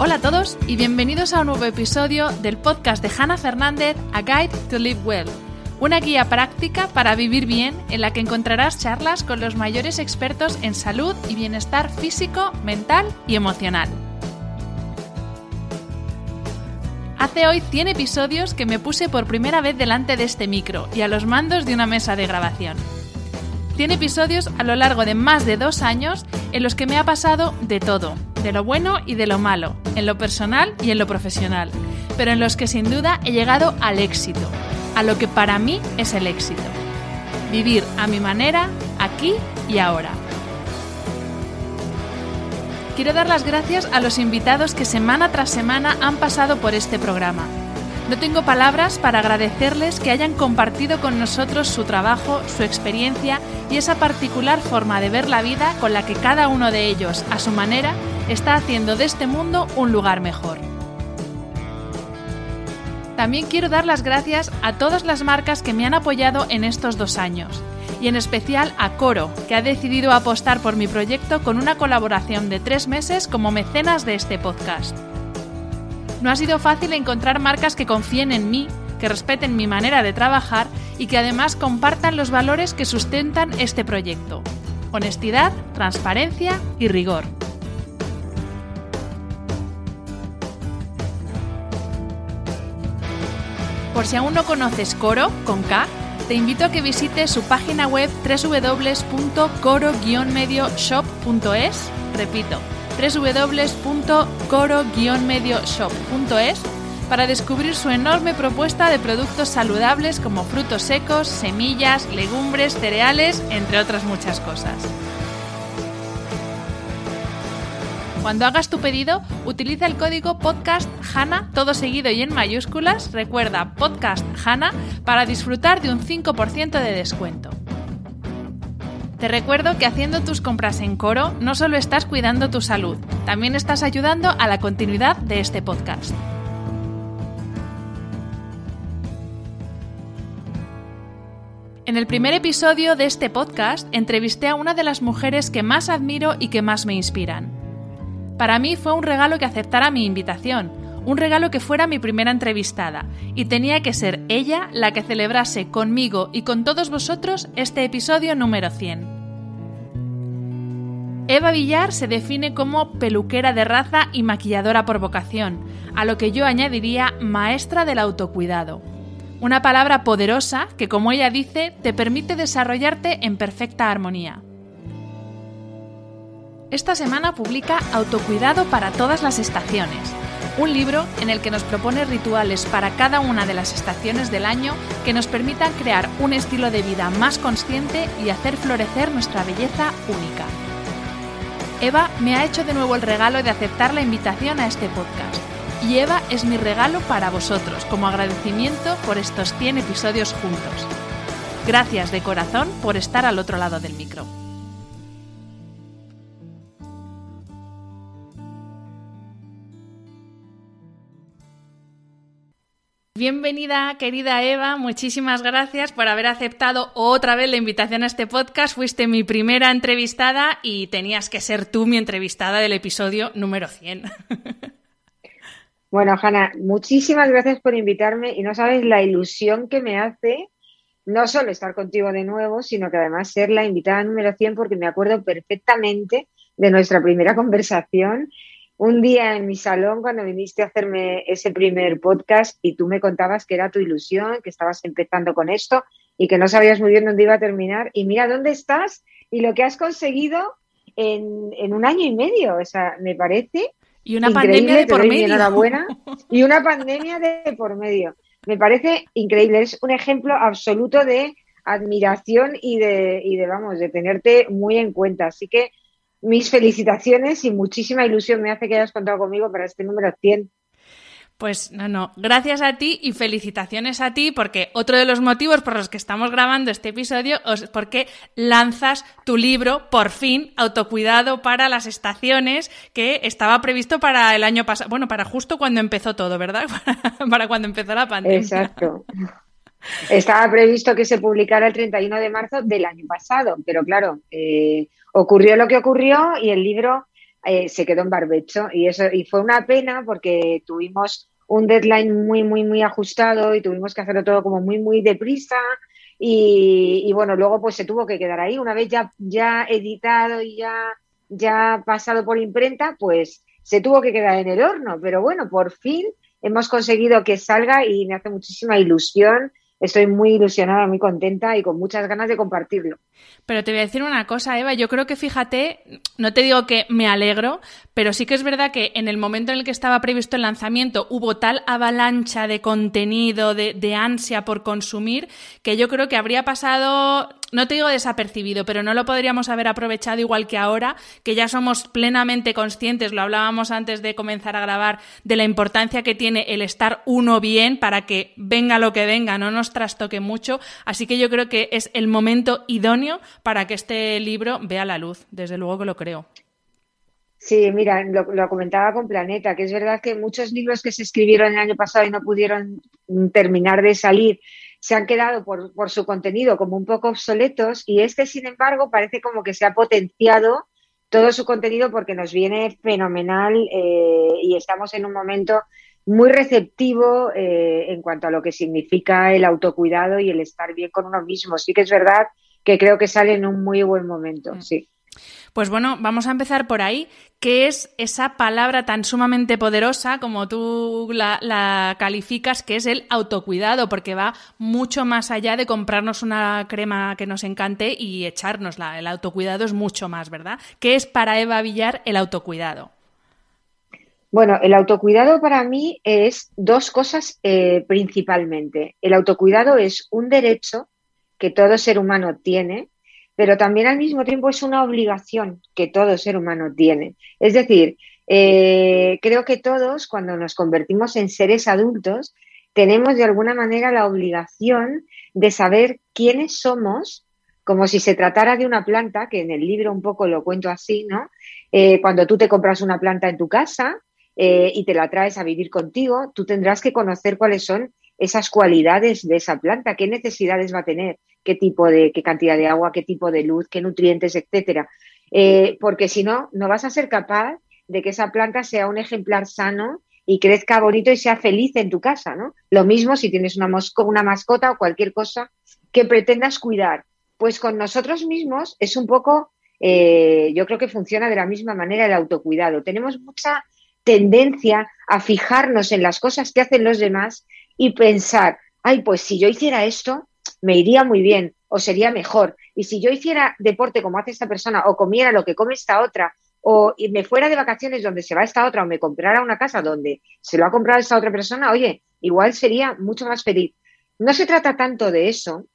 Hola a todos y bienvenidos a un nuevo episodio del podcast de Hannah Fernández, A Guide to Live Well, una guía práctica para vivir bien en la que encontrarás charlas con los mayores expertos en salud y bienestar físico, mental y emocional. Hace hoy 100 episodios que me puse por primera vez delante de este micro y a los mandos de una mesa de grabación. 100 episodios a lo largo de más de dos años en los que me ha pasado de todo, de lo bueno y de lo malo, en lo personal y en lo profesional, pero en los que sin duda he llegado al éxito, a lo que para mí es el éxito. Vivir a mi manera, aquí y ahora. Quiero dar las gracias a los invitados que semana tras semana han pasado por este programa. No tengo palabras para agradecerles que hayan compartido con nosotros su trabajo, su experiencia y esa particular forma de ver la vida con la que cada uno de ellos, a su manera, está haciendo de este mundo un lugar mejor. También quiero dar las gracias a todas las marcas que me han apoyado en estos dos años, y en especial a Coro, que ha decidido apostar por mi proyecto con una colaboración de tres meses como mecenas de este podcast. No ha sido fácil encontrar marcas que confíen en mí, que respeten mi manera de trabajar y que además compartan los valores que sustentan este proyecto. Honestidad, transparencia y rigor. Por si aún no conoces Coro, con K, te invito a que visites su página web www.coro-medioshop.es, repito, www.coro-medioshop.es para descubrir su enorme propuesta de productos saludables como frutos secos, semillas, legumbres, cereales, entre otras muchas cosas. Cuando hagas tu pedido, utiliza el código podcast HANA, todo seguido y en mayúsculas, recuerda podcast HANA para disfrutar de un 5% de descuento. Te recuerdo que haciendo tus compras en Coro no solo estás cuidando tu salud, también estás ayudando a la continuidad de este podcast. En el primer episodio de este podcast entrevisté a una de las mujeres que más admiro y que más me inspiran. Para mí fue un regalo que aceptara mi invitación, un regalo que fuera mi primera entrevistada, y tenía que ser ella la que celebrase conmigo y con todos vosotros este episodio número 100. Eva Villar se define como peluquera de raza y maquilladora por vocación, a lo que yo añadiría maestra del autocuidado. Una palabra poderosa que, como ella dice, te permite desarrollarte en perfecta armonía. Esta semana publica Autocuidado para todas las estaciones, un libro en el que nos propone rituales para cada una de las estaciones del año que nos permitan crear un estilo de vida más consciente y hacer florecer nuestra belleza única. Eva me ha hecho de nuevo el regalo de aceptar la invitación a este podcast. Y Eva es mi regalo para vosotros como agradecimiento por estos 100 episodios juntos. Gracias de corazón por estar al otro lado del micro. Bienvenida, querida Eva. Muchísimas gracias por haber aceptado otra vez la invitación a este podcast. Fuiste mi primera entrevistada y tenías que ser tú mi entrevistada del episodio número 100. Bueno, Hanna, muchísimas gracias por invitarme y no sabes la ilusión que me hace no solo estar contigo de nuevo, sino que además ser la invitada número 100 porque me acuerdo perfectamente de nuestra primera conversación un día en mi salón cuando viniste a hacerme ese primer podcast y tú me contabas que era tu ilusión, que estabas empezando con esto y que no sabías muy bien dónde iba a terminar. Y mira dónde estás y lo que has conseguido en, un año y medio. O sea, me parece. Y una pandemia de por medio. Enhorabuena. Y una pandemia de por medio. me parece increíble. Es un ejemplo absoluto de admiración y de, y de, vamos, de tenerte muy en cuenta. Así que mis felicitaciones y muchísima ilusión me hace que hayas contado conmigo para este número 100. Pues no, no, gracias a ti y felicitaciones a ti porque otro de los motivos por los que estamos grabando este episodio es porque lanzas tu libro, por fin, Autocuidado para las estaciones, que estaba previsto para el año pasado, bueno, para justo cuando empezó todo, ¿verdad? para cuando empezó la pandemia. Exacto. Estaba previsto que se publicara el 31 de marzo del año pasado, pero claro, eh, ocurrió lo que ocurrió y el libro eh, se quedó en barbecho. Y eso y fue una pena porque tuvimos un deadline muy muy muy ajustado y tuvimos que hacerlo todo como muy muy deprisa. Y, y bueno luego pues se tuvo que quedar ahí. Una vez ya ya editado y ya ya pasado por imprenta pues se tuvo que quedar en el horno. Pero bueno por fin hemos conseguido que salga y me hace muchísima ilusión estoy muy ilusionada, muy contenta y con muchas ganas de compartirlo. Pero te voy a decir una cosa, Eva, yo creo que fíjate, no te digo que me alegro, pero sí que es verdad que en el momento en el que estaba previsto el lanzamiento hubo tal avalancha de contenido, de, de ansia por consumir, que yo creo que habría pasado no te digo desapercibido, pero no lo podríamos haber aprovechado igual que ahora, que ya somos plenamente conscientes, lo hablábamos antes de comenzar a grabar, de la importancia que tiene el estar uno bien para que venga lo que venga, no nos trastoque mucho. Así que yo creo que es el momento idóneo para que este libro vea la luz, desde luego que lo creo. Sí, mira, lo, comentaba con Planeta, que es verdad que muchos libros que se escribieron el año pasado y no pudieron terminar de salir se han quedado por, por, su contenido como un poco obsoletos y este, sin embargo, parece como que se ha potenciado todo su contenido porque nos viene fenomenal eh, y estamos en un momento muy receptivo eh, en cuanto a lo que significa el autocuidado y el estar bien con uno mismo. Sí que es verdad que creo que sale en un muy buen momento, mm. sí. Pues bueno, vamos a empezar por ahí. ¿Qué es esa palabra tan sumamente poderosa como tú la, calificas, que es el autocuidado? Porque va mucho más allá de comprarnos una crema que nos encante y echárnosla. El autocuidado es mucho más, ¿verdad? ¿Qué es para Eva Villar el autocuidado? Bueno, el autocuidado para mí es dos cosas eh, principalmente. El autocuidado es un derecho que todo ser humano tiene pero también al mismo tiempo es una obligación que todo ser humano tiene. Es decir, eh, creo que todos, cuando nos convertimos en seres adultos, tenemos de alguna manera la obligación de saber quiénes somos, como si se tratara de una planta, que en el libro un poco lo cuento así, ¿no? Eh, cuando tú te compras una planta en tu casa eh, y te la traes a vivir contigo, tú tendrás que conocer cuáles son esas cualidades de esa planta, qué necesidades va a tener, qué tipo de, qué cantidad de agua, qué tipo de luz, qué nutrientes, etcétera. Eh, porque si no, no vas a ser capaz de que esa planta sea un ejemplar sano y crezca bonito y sea feliz en tu casa, ¿no? Lo mismo si tienes una, una mascota o cualquier cosa que pretendas cuidar. Pues con nosotros mismos es un poco, eh, yo creo que funciona de la misma manera el autocuidado. Tenemos mucha tendencia a fijarnos en las cosas que hacen los demás y pensar, ay, pues si yo hiciera esto, me iría muy bien o sería mejor. Y si yo hiciera deporte como hace esta persona o comiera lo que come esta otra o me fuera de vacaciones donde se va esta otra o me comprara una casa donde se lo ha comprado esta otra persona, oye, igual sería mucho más feliz. No se trata tanto de eso,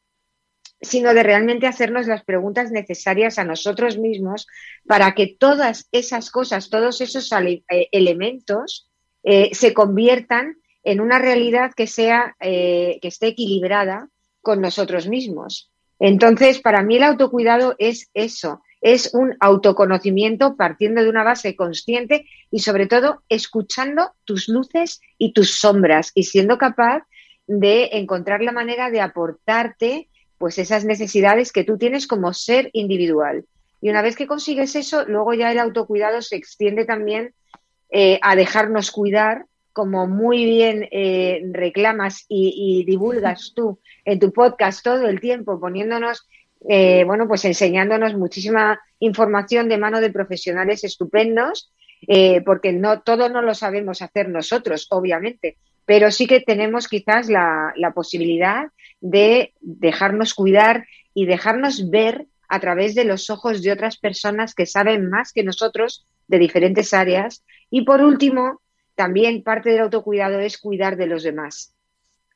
sino de realmente hacernos las preguntas necesarias a nosotros mismos para que todas esas cosas, todos esos eh, elementos eh, se conviertan en una realidad que sea, eh, que esté equilibrada con nosotros mismos. Entonces, para mí el autocuidado es eso, es un autoconocimiento partiendo de una base consciente y sobre todo escuchando tus luces y tus sombras y siendo capaz de encontrar la manera de aportarte pues esas necesidades que tú tienes como ser individual. Y una vez que consigues eso, luego ya el autocuidado se extiende también eh, a dejarnos cuidar como muy bien eh, reclamas y, divulgas tú en tu podcast todo el tiempo, poniéndonos, eh, bueno, pues enseñándonos muchísima información de mano de profesionales estupendos, eh, porque no todo no lo sabemos hacer nosotros, obviamente, pero sí que tenemos quizás la, la posibilidad de dejarnos cuidar y dejarnos ver a través de los ojos de otras personas que saben más que nosotros de diferentes áreas. Y por último, también parte del autocuidado es cuidar de los demás.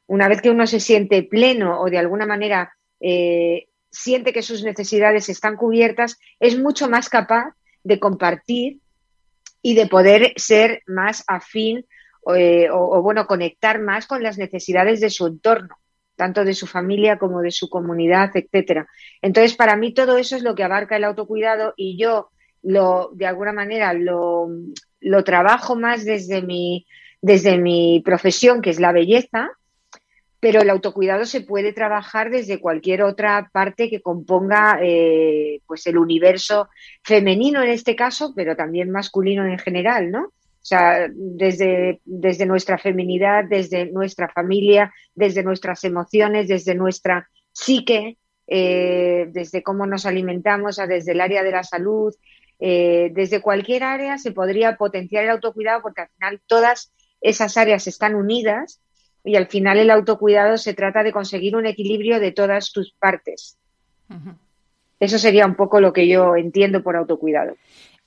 una vez que uno se siente pleno o de alguna manera eh, siente que sus necesidades están cubiertas, es mucho más capaz de compartir y de poder ser más afín eh, o, bueno, conectar más con las necesidades de su entorno, tanto de su familia como de su comunidad, etcétera. Entonces, para mí todo eso es lo que abarca el autocuidado y yo lo, de alguna manera, lo, lo trabajo más desde mi, desde mi profesión, que es la belleza, pero el autocuidado se puede trabajar desde cualquier otra parte que componga eh, pues el universo femenino en este caso, pero también masculino en general, ¿no? O sea, desde, desde nuestra feminidad, desde nuestra familia, desde nuestras emociones, desde nuestra psique, eh, desde cómo nos alimentamos, desde el área de la salud, eh, desde cualquier área se podría potenciar el autocuidado porque al final todas esas áreas están unidas y al final el autocuidado se trata de conseguir un equilibrio de todas tus partes. Eso sería un poco lo que yo entiendo por autocuidado.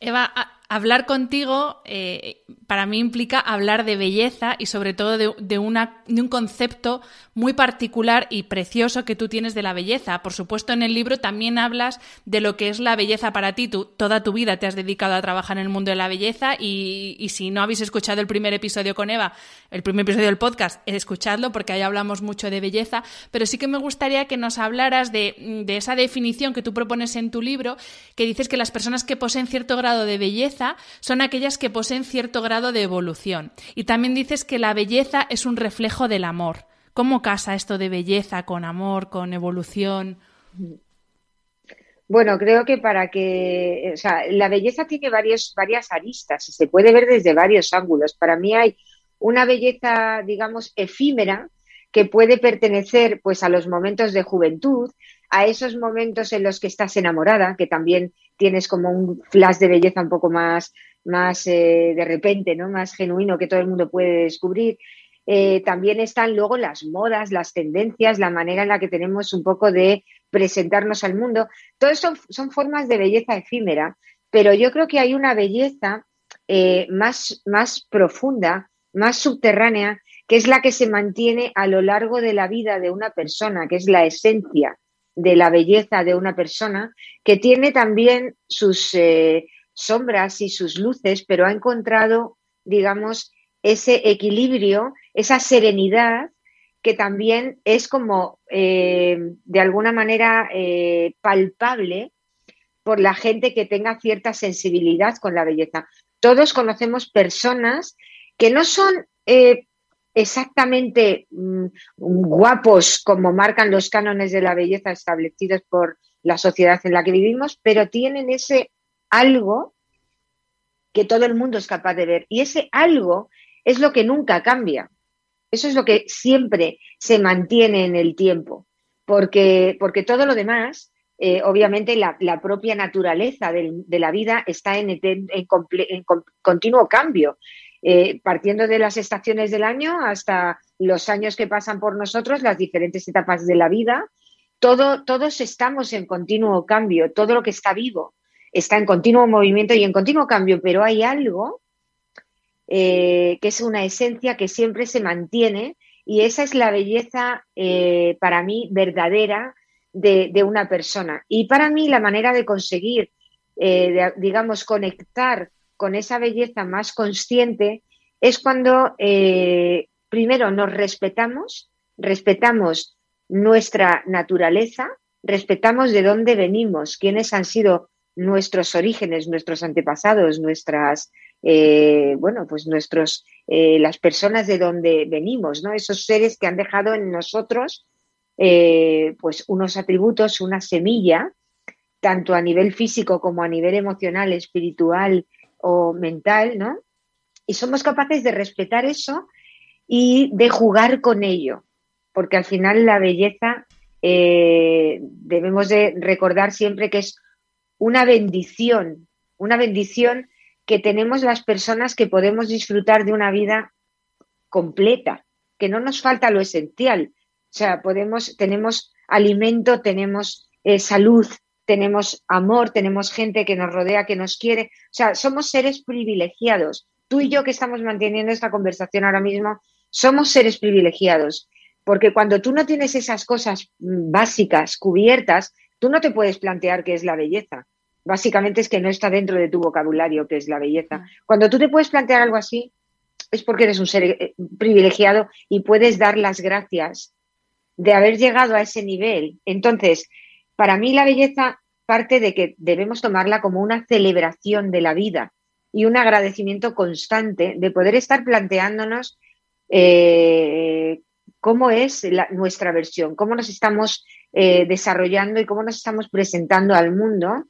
Eva, hablar contigo eh, para mí implica hablar de belleza y sobre todo de, una, de, un concepto muy particular y precioso que tú tienes de la belleza. Por supuesto, en el libro también hablas de lo que es la belleza para ti. Tú toda tu vida te has dedicado a trabajar en el mundo de la belleza y, si no habéis escuchado el primer episodio con Eva, el primer episodio del podcast, escuchadlo porque ahí hablamos mucho de belleza. Pero sí que me gustaría que nos hablaras de esa definición que tú propones en tu libro, que dices que las personas que poseen cierto grado de belleza son aquellas que poseen cierto grado de evolución. Y también dices que la belleza es un reflejo del amor. ¿Cómo casa esto de belleza con amor, con evolución? Bueno, creo que para que, o sea, la belleza tiene varios, varias aristas y se puede ver desde varios ángulos. Para mí hay una belleza, digamos, efímera que puede pertenecer pues a los momentos de juventud, a esos momentos en los que estás enamorada, que también tienes como un flash de belleza un poco más, más eh, de repente, ¿no? Más genuino que todo el mundo puede descubrir. Eh, también están luego las modas, las tendencias, la manera en la que tenemos un poco de presentarnos al mundo. Todo eso son, formas de belleza efímera, pero yo creo que hay una belleza eh, más, más profunda, más subterránea, que es la que se mantiene a lo largo de la vida de una persona, que es la esencia de la belleza de una persona, que tiene también sus eh, sombras y sus luces, pero ha encontrado, digamos, ese equilibrio, esa serenidad que también es como eh, de alguna manera eh, palpable por la gente que tenga cierta sensibilidad con la belleza. Todos conocemos personas que no son exactamente mm, guapos como marcan los cánones de la belleza establecidos por la sociedad en la que vivimos, pero tienen ese algo que todo el mundo es capaz de ver. Y ese algo es lo que nunca cambia. Eso es lo que siempre se mantiene en el tiempo, porque, porque todo lo demás, eh, obviamente la, propia naturaleza de la vida está en, en, en continuo cambio. Eh, partiendo de las estaciones del año hasta los años que pasan por nosotros, las diferentes etapas de la vida, todo, todos estamos en continuo cambio, todo lo que está vivo está en continuo movimiento y en continuo cambio, pero hay algo eh, que es una esencia que siempre se mantiene y esa es la belleza eh, para mí verdadera de, de, una persona. Y para mí la manera de conseguir, digamos, conectar con esa belleza más consciente es cuando eh, primero nos respetamos, respetamos nuestra naturaleza, respetamos de dónde venimos, quiénes han sido nuestros orígenes, nuestros antepasados, nuestras, eh, bueno, pues nuestros, eh, las personas de donde venimos, ¿no? Esos seres que han dejado en nosotros, pues unos atributos, una semilla, tanto a nivel físico como a nivel emocional, espiritual, o mental, ¿no? Y somos capaces de respetar eso y de jugar con ello, porque al final la belleza eh, debemos de recordar siempre que es una bendición, una bendición que tenemos las personas que podemos disfrutar de una vida completa, que no nos falta lo esencial. O sea, podemos, tenemos alimento, tenemos eh, salud, tenemos amor, tenemos gente que nos rodea, que nos quiere. O sea, somos seres privilegiados. Tú y yo que estamos manteniendo esta conversación ahora mismo, somos seres privilegiados Porque cuando tú no tienes esas cosas mm, básicas cubiertas, tú no te puedes plantear qué es la belleza. Básicamente es que no está dentro de tu vocabulario qué es la belleza. Cuando tú te puedes plantear algo así, es porque eres un ser eh, privilegiado y puedes dar las gracias de haber llegado a ese nivel. Entonces, para mí la belleza parte de que debemos tomarla como una celebración de la vida y un agradecimiento constante de poder estar planteándonos eh, cómo es nuestra versión, cómo nos estamos eh, desarrollando y cómo nos estamos presentando al mundo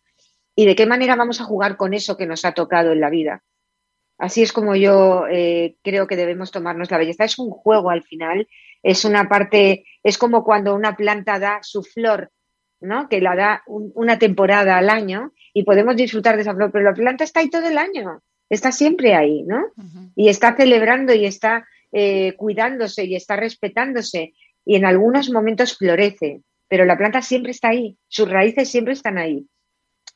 y de qué manera vamos a jugar con eso que nos ha tocado en la vida. Así es como yo eh, creo que debemos tomarnos la belleza. Es un juego al final, es una parte, es como cuando una planta da su flor, ¿no? Que la da una temporada al año y podemos disfrutar de esa flor, pero la planta está ahí todo el año, está siempre ahí, ¿no? Y está celebrando y está eh, cuidándose y está respetándose y en algunos momentos florece, pero la planta siempre está ahí, sus raíces siempre están ahí.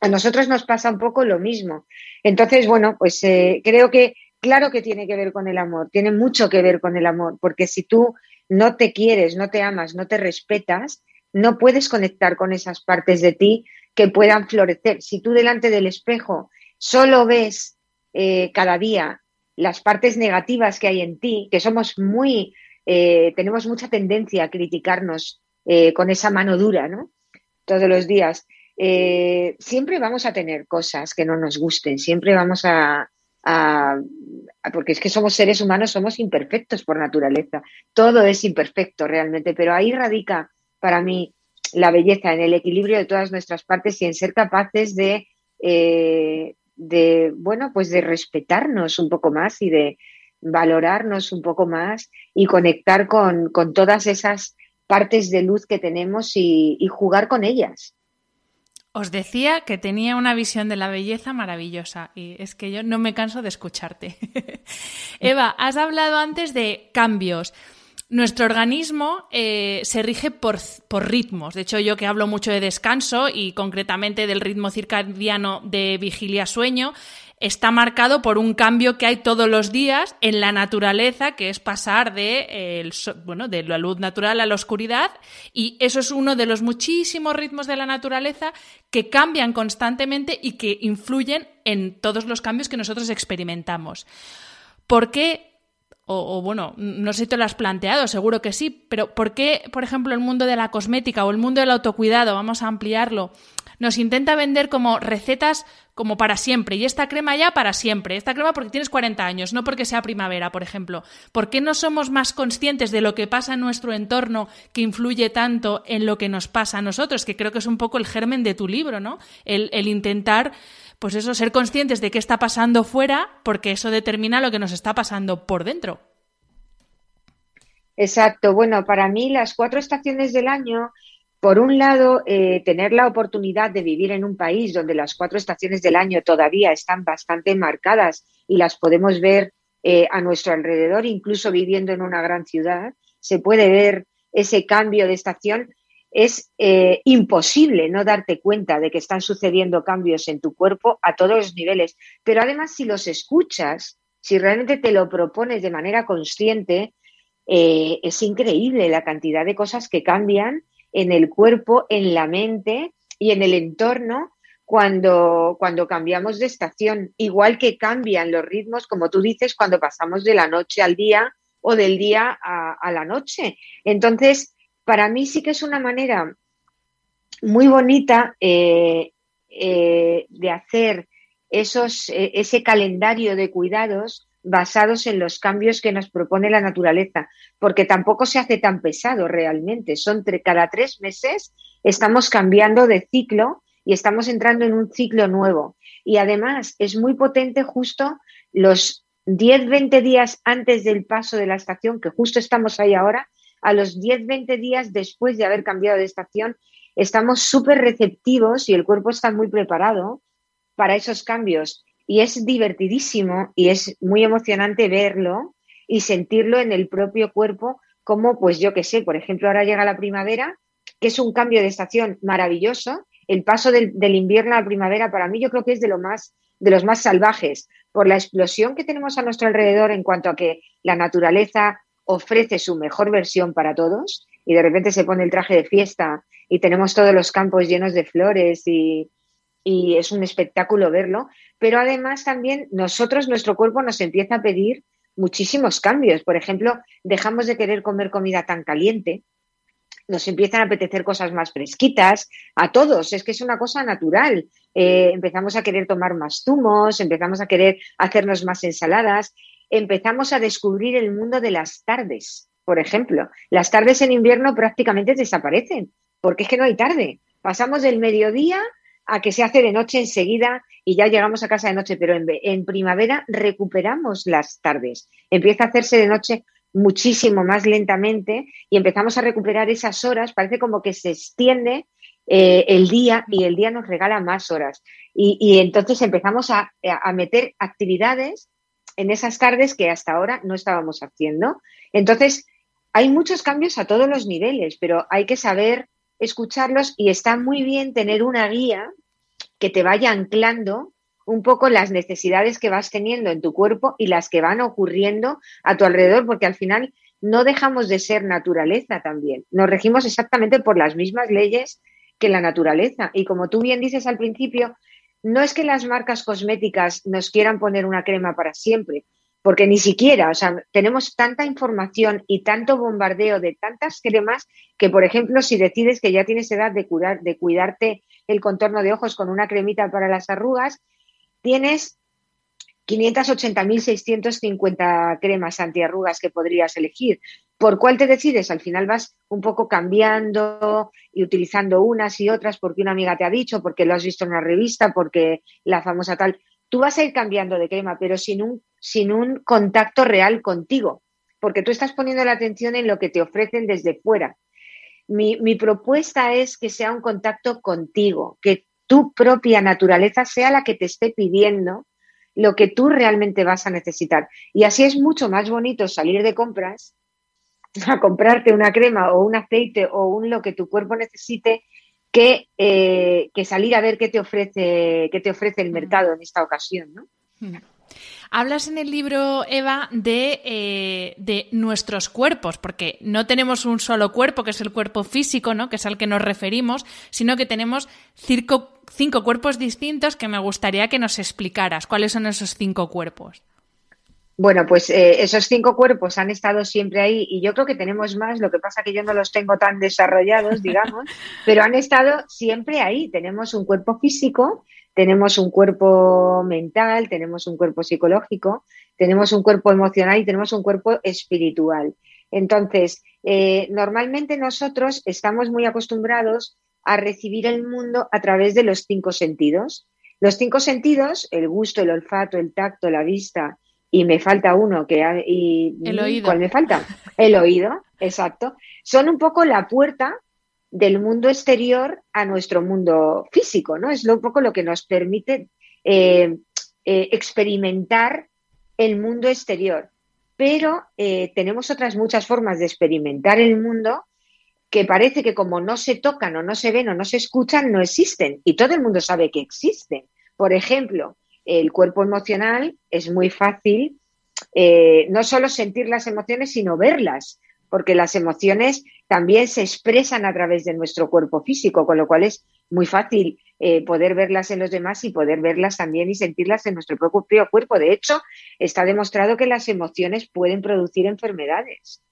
A nosotros nos pasa un poco lo mismo. Entonces, bueno, pues eh, creo que claro que tiene que ver con el amor, tiene mucho que ver con el amor, porque si tú no te quieres, no te amas, no te respetas, no puedes conectar con esas partes de ti que puedan florecer. Si tú delante del espejo solo ves eh, cada día las partes negativas que hay en ti, que somos muy, eh, tenemos mucha tendencia a criticarnos con esa mano dura, ¿no? Todos los días. Eh, siempre vamos a tener cosas que no nos gusten, siempre vamos a, porque es que somos seres humanos, somos imperfectos por naturaleza, todo es imperfecto realmente, pero ahí radica para mí la belleza, en el equilibrio de todas nuestras partes y en ser capaces de, eh, de bueno, pues de respetarnos un poco más y de valorarnos un poco más y conectar con, todas esas partes de luz que tenemos y jugar con ellas. Os decía que tenía una visión de la belleza maravillosa y es que yo no me canso de escucharte. Eva, has hablado antes de cambios. Nuestro organismo eh, se rige por, por, ritmos. De hecho, yo que hablo mucho de descanso y concretamente del ritmo circadiano de vigilia-sueño, está marcado por un cambio que hay todos los días en la naturaleza, que es pasar de, bueno, de la luz natural a la oscuridad, y eso es uno de los muchísimos ritmos de la naturaleza que cambian constantemente y que influyen en todos los cambios que nosotros experimentamos. ¿Por qué o, bueno, no sé si te lo has planteado, seguro que sí, pero ¿por qué, por ejemplo, el mundo de la cosmética o el mundo del autocuidado, vamos a ampliarlo, nos intenta vender como recetas como para siempre y esta crema ya para siempre, esta crema porque tienes 40 años, no porque sea primavera, por ejemplo. ¿Por qué no somos más conscientes de lo que pasa en nuestro entorno que influye tanto en lo que nos pasa a nosotros? Que creo que es un poco el germen de tu libro, ¿no? El, el intentar, pues eso, ser conscientes de qué está pasando fuera porque eso determina lo que nos está pasando por dentro. Exacto. Bueno, para mí las cuatro estaciones del año por un lado, eh, tener la oportunidad de vivir en un país donde las cuatro estaciones del año todavía están bastante marcadas y las podemos ver eh, a nuestro alrededor, incluso viviendo en una gran ciudad, se puede ver ese cambio de estación. Es eh, imposible no darte cuenta de que están sucediendo cambios en tu cuerpo a todos los niveles. Pero además, si los escuchas, si realmente te lo propones de manera consciente, es increíble la cantidad de cosas que cambian en el cuerpo, en la mente y en el entorno cuando, cuando cambiamos de estación, igual que cambian los ritmos, como tú dices, cuando pasamos de la noche al día o del día a, la noche. Entonces, para mí sí que es una manera muy bonita eh, eh, de hacer esos, eh, ese calendario de cuidados basados en los cambios que nos propone la naturaleza, porque tampoco se hace tan pesado realmente. Son cada tres meses estamos cambiando de ciclo y estamos entrando en un ciclo nuevo. Y además es muy potente justo los 10, 20 días antes del paso de la estación, que justo estamos ahí ahora, a los 10, 20 días después de haber cambiado de estación, estamos súper receptivos y el cuerpo está muy preparado para esos cambios y es divertidísimo y es muy emocionante verlo y sentirlo en el propio cuerpo como, pues yo qué sé, por ejemplo, ahora llega la primavera, que es un cambio de estación maravilloso. El paso del, invierno a la primavera para mí yo creo que es de, lo más, de los más salvajes, por la explosión que tenemos a nuestro alrededor en cuanto a que la naturaleza ofrece su mejor versión para todos y de repente se pone el traje de fiesta y tenemos todos los campos llenos de flores y, es un espectáculo verlo, pero además también nosotros, nuestro cuerpo nos empieza a pedir muchísimos cambios. Por ejemplo, dejamos de querer comer comida tan caliente, nos empiezan a apetecer cosas más fresquitas, a todos, es que es una cosa natural. Eh, empezamos a querer tomar más zumos, empezamos a querer hacernos más ensaladas, empezamos a descubrir el mundo de las tardes, por ejemplo. Las tardes en invierno prácticamente desaparecen, porque es que no hay tarde. Pasamos del mediodía a que se hace de noche enseguida y ya llegamos a casa de noche, pero en, primavera recuperamos las tardes. Empieza a hacerse de noche muchísimo más lentamente y empezamos a recuperar esas horas, parece como que se extiende eh, el día y el día nos regala más horas. Y, entonces empezamos a, a, meter actividades en esas tardes que hasta ahora no estábamos haciendo. Entonces, hay muchos cambios a todos los niveles, pero hay que saber escucharlos y está muy bien tener una guía que te vaya anclando un poco las necesidades que vas teniendo en tu cuerpo y las que van ocurriendo a tu alrededor, porque al final no dejamos de ser naturaleza también. Nos regimos exactamente por las mismas leyes que la naturaleza. Y como tú bien dices al principio, no es que las marcas cosméticas nos quieran poner una crema para siempre, porque ni siquiera, o sea, tenemos tanta información y tanto bombardeo de tantas cremas que, por ejemplo, si decides que ya tienes edad de, curar, de cuidarte el contorno de ojos con una cremita para las arrugas, tienes 580.650 cremas antiarrugas que podrías elegir. ¿Por cuál te decides? Al final vas un poco cambiando y utilizando unas y otras porque una amiga te ha dicho, porque lo has visto en una revista, porque la famosa tal tú vas a ir cambiando de crema, pero sin un, sin un contacto real contigo, porque tú estás poniendo la atención en lo que te ofrecen desde fuera. Mi, mi propuesta es que sea un contacto contigo, que tu propia naturaleza sea la que te esté pidiendo lo que tú realmente vas a necesitar. Y así es mucho más bonito salir de compras a comprarte una crema o un aceite o un lo que tu cuerpo necesite eh, que, salir a ver qué te ofrece, qué te ofrece el mercado en esta ocasión, ¿no? Hablas en el libro, Eva, de, eh, de, nuestros cuerpos, porque no tenemos un solo cuerpo, que es el cuerpo físico, ¿no? que es al que nos referimos, sino que tenemos cinco cuerpos distintos que me gustaría que nos explicaras. ¿Cuáles son esos cinco cuerpos? Bueno, pues eh, esos cinco cuerpos han estado siempre ahí y yo creo que tenemos más, lo que pasa que yo no los tengo tan desarrollados, digamos, pero han estado siempre ahí. Tenemos un cuerpo físico, tenemos un cuerpo mental, tenemos un cuerpo psicológico, tenemos un cuerpo emocional y tenemos un cuerpo espiritual. Entonces, eh, normalmente nosotros estamos muy acostumbrados a recibir el mundo a través de los cinco sentidos. Los cinco sentidos, el gusto, el olfato, el tacto, la vista, y me falta uno que y, el oído. ¿Cuál me falta? El oído, exacto. Son un poco la puerta del mundo exterior a nuestro mundo físico, ¿no? Es un poco lo que nos permite eh, eh, experimentar el mundo exterior. Pero eh, tenemos otras muchas formas de experimentar el mundo que parece que como no se tocan o no se ven o no se escuchan, no existen. Y todo el mundo sabe que existen. Por ejemplo, el cuerpo emocional es muy fácil eh, no solo sentir las emociones, sino verlas, porque las emociones también se expresan a través de nuestro cuerpo físico, con lo cual es muy fácil eh, poder verlas en los demás y poder verlas también y sentirlas en nuestro propio cuerpo. De hecho, está demostrado que las emociones pueden producir enfermedades.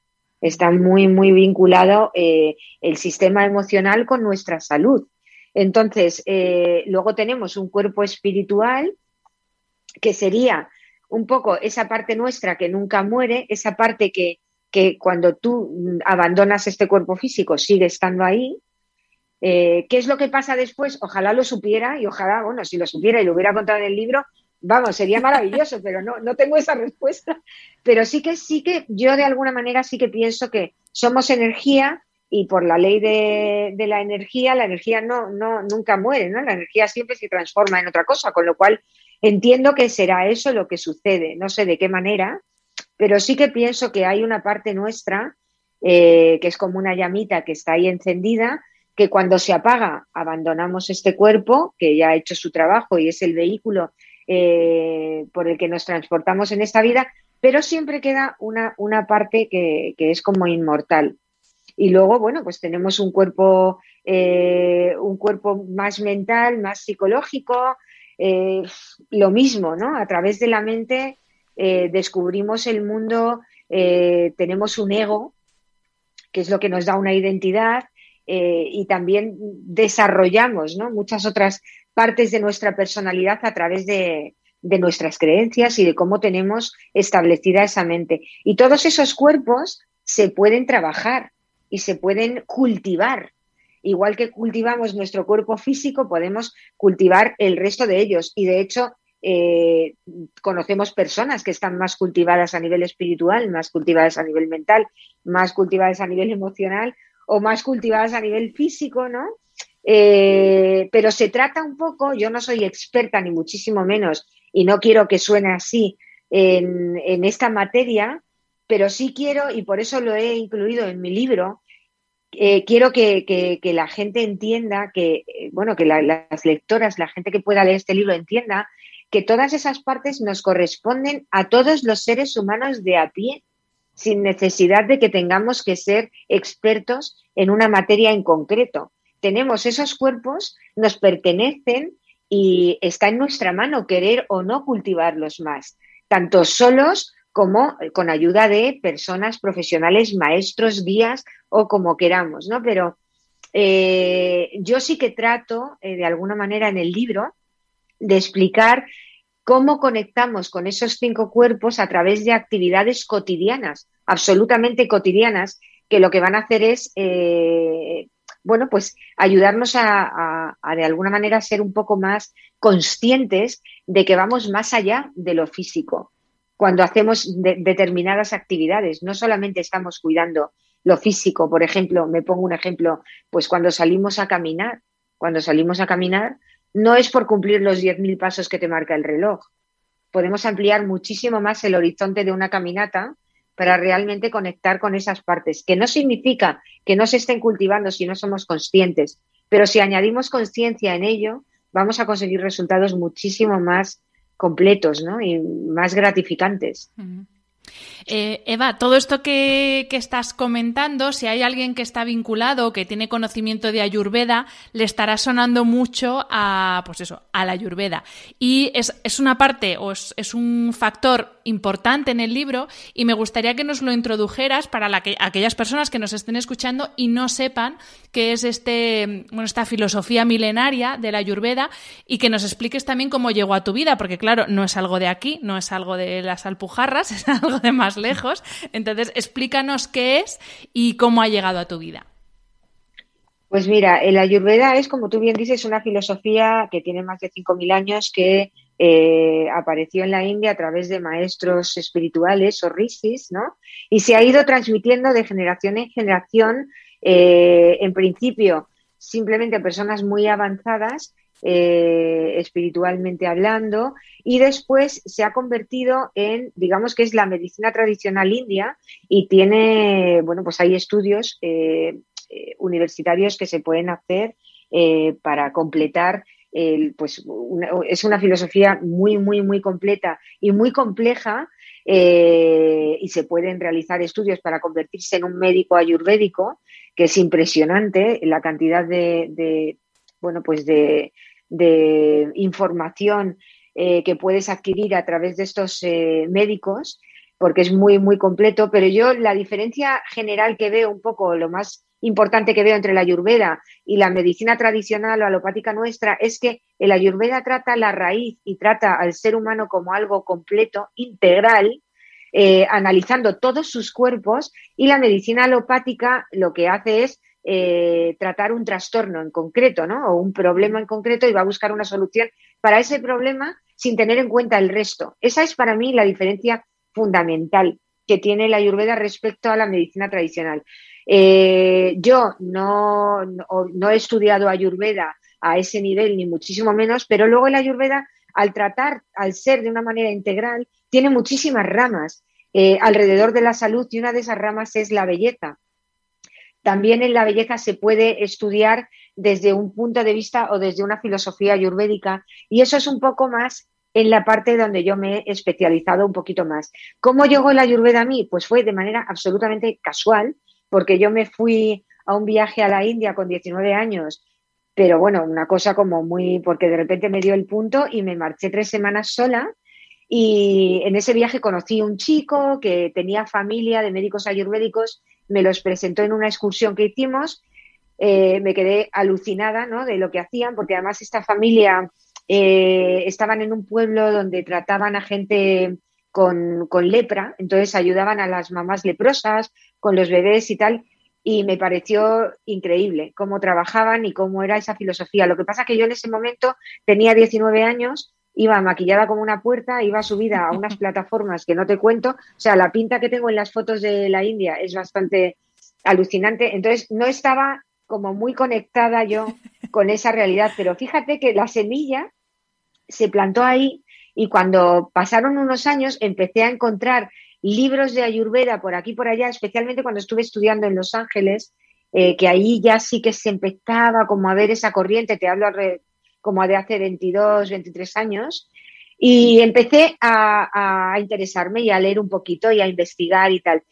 Está muy, muy vinculado eh, el sistema emocional con nuestra salud. Entonces, luego tenemos un cuerpo espiritual que sería un poco esa parte nuestra que nunca muere, esa parte que, que cuando tú abandonas este cuerpo físico sigue estando ahí. Eh, ¿Qué es lo que pasa después? Ojalá lo supiera y ojalá, bueno, si lo supiera y lo hubiera contado en el libro, vamos, sería maravilloso, pero no, no tengo esa respuesta. Pero sí que, sí que yo de alguna manera sí que pienso que somos energía y por la ley de, de, la energía, la energía no, no, nunca muere, ¿no? La energía siempre se transforma en otra cosa, con lo cual Entiendo que será eso lo que sucede, no sé de qué manera, pero sí que pienso que hay una parte nuestra eh, que es como una llamita que está ahí encendida, que cuando se apaga abandonamos este cuerpo que ya ha hecho su trabajo y es el vehículo eh, por el que nos transportamos en esta vida, pero siempre queda una, una parte que, que, es como inmortal. Y luego, bueno, pues tenemos un cuerpo, eh, un cuerpo más mental, más psicológico, eh, lo mismo, ¿no? A través de la mente eh, descubrimos el mundo, tenemos un ego, que es lo que nos da una identidad, y también desarrollamos ¿no? muchas otras partes de nuestra personalidad a través de nuestras creencias y de cómo tenemos establecida esa mente. Y todos esos cuerpos se pueden trabajar y se pueden cultivar. Igual que cultivamos nuestro cuerpo físico, podemos cultivar el resto de ellos. Y de hecho, eh, conocemos personas que están más cultivadas a nivel espiritual, más cultivadas a nivel mental, más cultivadas a nivel emocional o más cultivadas a nivel físico, ¿no? Eh, pero se trata un poco, yo no soy experta ni muchísimo menos y no quiero que suene así en, esta materia, pero sí quiero, y por eso lo he incluido en mi libro, eh, quiero que, la gente entienda, que, eh, bueno, que las lectoras, la gente que pueda leer este libro entienda que todas esas partes nos corresponden a todos los seres humanos de a pie, sin necesidad de que tengamos que ser expertos en una materia en concreto. Tenemos esos cuerpos, nos pertenecen y está en nuestra mano querer o no cultivarlos más, tanto solos como con ayuda de personas profesionales, maestros, guías o como queramos, ¿no? Pero eh, yo sí que trato, eh, de alguna manera, en el libro, de explicar cómo conectamos con esos cinco cuerpos a través de actividades cotidianas, absolutamente cotidianas, que lo que van a hacer es eh, bueno, pues ayudarnos a, de alguna manera ser un poco más conscientes de que vamos más allá de lo físico. Cuando hacemos determinadas actividades, no solamente estamos cuidando lo físico, por ejemplo, me pongo un ejemplo, pues cuando salimos a caminar, cuando salimos a caminar, no es por cumplir los 10.000 pasos que te marca el reloj. Podemos ampliar muchísimo más el horizonte de una caminata para realmente conectar con esas partes, que no significa que no se estén cultivando si no somos conscientes, pero si añadimos conciencia en ello, vamos a conseguir resultados muchísimo más completos ¿no? y más gratificantes. Eh, Eva, todo esto que, estás comentando, si hay alguien que está vinculado, que tiene conocimiento de Ayurveda, le estará sonando mucho a, pues eso, a la Ayurveda. Y es, una parte o es, un factor importante en el libro y me gustaría que nos lo introdujeras para aquellas personas que nos estén escuchando y no sepan qué es este, bueno, esta filosofía milenaria de la Ayurveda y que nos expliques también cómo llegó a tu vida, porque claro, no es algo de aquí, no es algo de las Alpujarras, es algo más lejos. Entonces, explícanos qué es y cómo ha llegado a tu vida. Pues mira, el Ayurveda es, como tú bien dices, una filosofía que tiene más de 5.000 años que eh, apareció en la India a través de maestros espirituales o rishis, ¿no? Y se ha ido transmitiendo de generación en generación, eh, en principio, simplemente personas muy avanzadas eh, espiritualmente hablando, y después se ha convertido en, digamos que es la medicina tradicional india y tiene, bueno, pues hay estudios eh, eh, universitarios que se pueden hacer para completar pues es una filosofía muy, muy, muy completa y muy compleja y se pueden realizar estudios para convertirse en un médico ayurvédico, que es impresionante la cantidad de bueno, pues de, de información eh, que puedes adquirir a través de estos eh, médicos, porque es muy, muy completo. Pero yo la diferencia general que veo, un poco lo más importante que veo entre la ayurveda y la medicina tradicional o alopática nuestra, es que el ayurveda trata la raíz y trata al ser humano como algo completo, integral, eh, analizando todos sus cuerpos, y la medicina alopática lo que hace es eh, tratar un trastorno en concreto, ¿no? O un problema en concreto y va a buscar una solución para ese problema sin tener en cuenta el resto. Esa es para mí la diferencia fundamental que tiene la ayurveda respecto a la medicina tradicional. Eh, yo no, no, he estudiado ayurveda a ese nivel, ni muchísimo menos, pero luego la ayurveda, al tratar, al ser de una manera integral, tiene muchísimas ramas eh, alrededor de la salud y una de esas ramas es la belleza. También en la belleza se puede estudiar desde un punto de vista o desde una filosofía ayurvédica y eso es un poco más en la parte donde yo me he especializado un poquito más. ¿Cómo llegó la Ayurveda a mí? Pues fue de manera absolutamente casual, porque yo me fui a un viaje a la India con 19 años, pero bueno, una cosa como muy, porque de repente me dio el punto y me marché tres semanas sola. Y en ese viaje conocí un chico que tenía familia de médicos ayurvédicos, me los presentó en una excursión que hicimos, eh, me quedé alucinada ¿no? de lo que hacían, porque además esta familia eh, estaban en un pueblo donde trataban a gente con, con, lepra, entonces ayudaban a las mamás leprosas, con los bebés y tal, y me pareció increíble cómo trabajaban y cómo era esa filosofía. Lo que pasa que yo en ese momento tenía 19 años, iba maquillada como una puerta, iba subida a unas plataformas que no te cuento, o sea, la pinta que tengo en las fotos de la India es bastante alucinante, entonces no estaba como muy conectada yo con esa realidad, pero fíjate que la semilla se plantó ahí y cuando pasaron unos años empecé a encontrar libros de Ayurveda por aquí y por allá, especialmente cuando estuve estudiando en Los Ángeles, eh, que ahí ya sí que se empezaba como a ver esa corriente, te hablo como de hace 22, 23 años, y empecé a, interesarme y a leer un poquito y a investigar y tal.